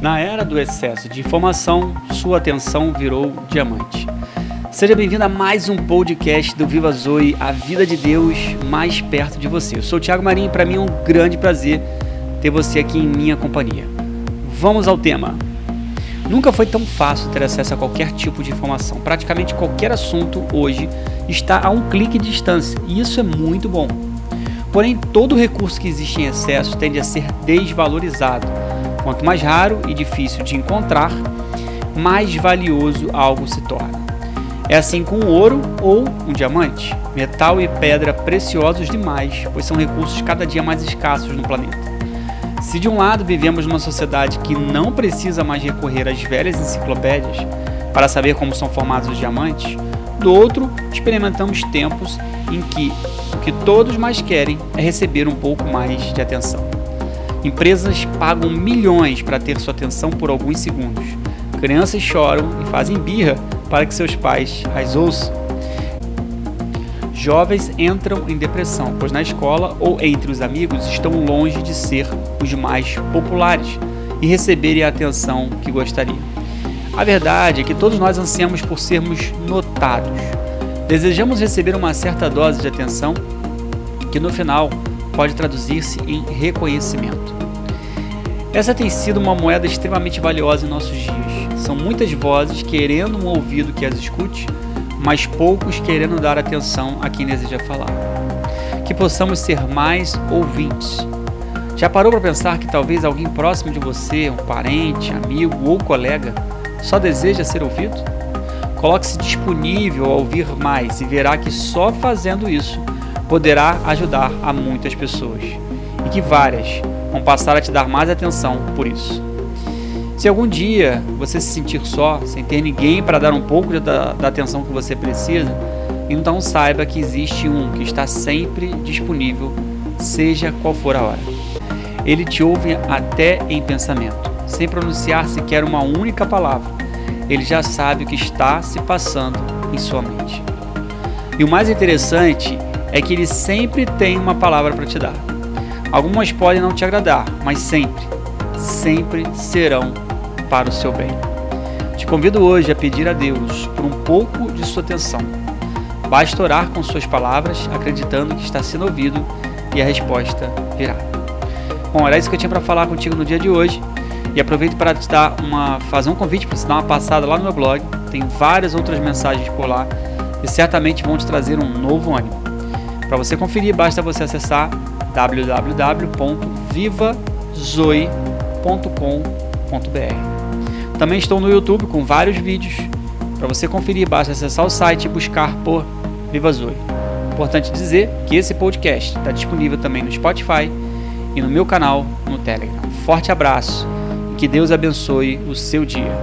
Na era do excesso de informação, sua atenção virou diamante. Seja bem-vindo a mais um podcast do Viva Zoe, a vida de Deus mais perto de você. Eu sou o Thiago Marinho e para mim é um grande prazer ter você aqui em minha companhia. Vamos ao tema. Nunca foi tão fácil ter acesso a qualquer tipo de informação. Praticamente qualquer assunto hoje está a um clique de distância e isso é muito bom. Porém, todo recurso que existe em excesso tende a ser desvalorizado Quanto mais raro e difícil de encontrar, mais valioso algo se torna. É assim com o ouro ou um diamante, metal e pedra preciosos demais, pois são recursos cada dia mais escassos no planeta. Se de um lado vivemos numa sociedade que não precisa mais recorrer às velhas enciclopédias para saber como são formados os diamantes, do outro experimentamos tempos em que o que todos mais querem é receber um pouco mais de atenção. Empresas pagam milhões para ter sua atenção por alguns segundos. Crianças choram e fazem birra para que seus pais as ouçam. Jovens entram em depressão, pois na escola ou entre os amigos estão longe de ser os mais populares e receberem a atenção que gostariam. A verdade é que todos nós ansiamos por sermos notados. Desejamos receber uma certa dose de atenção que no final pode traduzir-se em reconhecimento. Essa tem sido uma moeda extremamente valiosa em nossos dias. São muitas vozes querendo um ouvido que as escute, mas poucos querendo dar atenção a quem deseja falar. Que possamos ser mais ouvintes. Já parou para pensar que talvez alguém próximo de você, um parente, amigo ou colega, só deseja ser ouvido? Coloque-se disponível a ouvir mais e verá que só fazendo isso poderá ajudar a muitas pessoas e que várias vão passar a te dar mais atenção por isso. Se algum dia você se sentir só, sem ter ninguém para dar um pouco da, da atenção que você precisa, então saiba que existe um que está sempre disponível, seja qual for a hora. Ele te ouve até em pensamento, sem pronunciar sequer uma única palavra. Ele já sabe o que está se passando em sua mente. E o mais interessante é que ele sempre tem uma palavra para te dar. Algumas podem não te agradar, mas sempre, sempre serão para o seu bem. Te convido hoje a pedir a Deus por um pouco de sua atenção. Basta orar com suas palavras, acreditando que está sendo ouvido e a resposta virá. Bom, era isso que eu tinha para falar contigo no dia de hoje. E aproveito para te dar uma, fazer um convite para você dar uma passada lá no meu blog. Tem várias outras mensagens por lá e certamente vão te trazer um novo ânimo. Para você conferir, basta você acessar www.vivazoe.com.br. Também estou no YouTube com vários vídeos. Para você conferir, basta acessar o site e buscar por Viva Zoe. Importante dizer que esse podcast está disponível também no Spotify e no meu canal no Telegram. Forte abraço e que Deus abençoe o seu dia.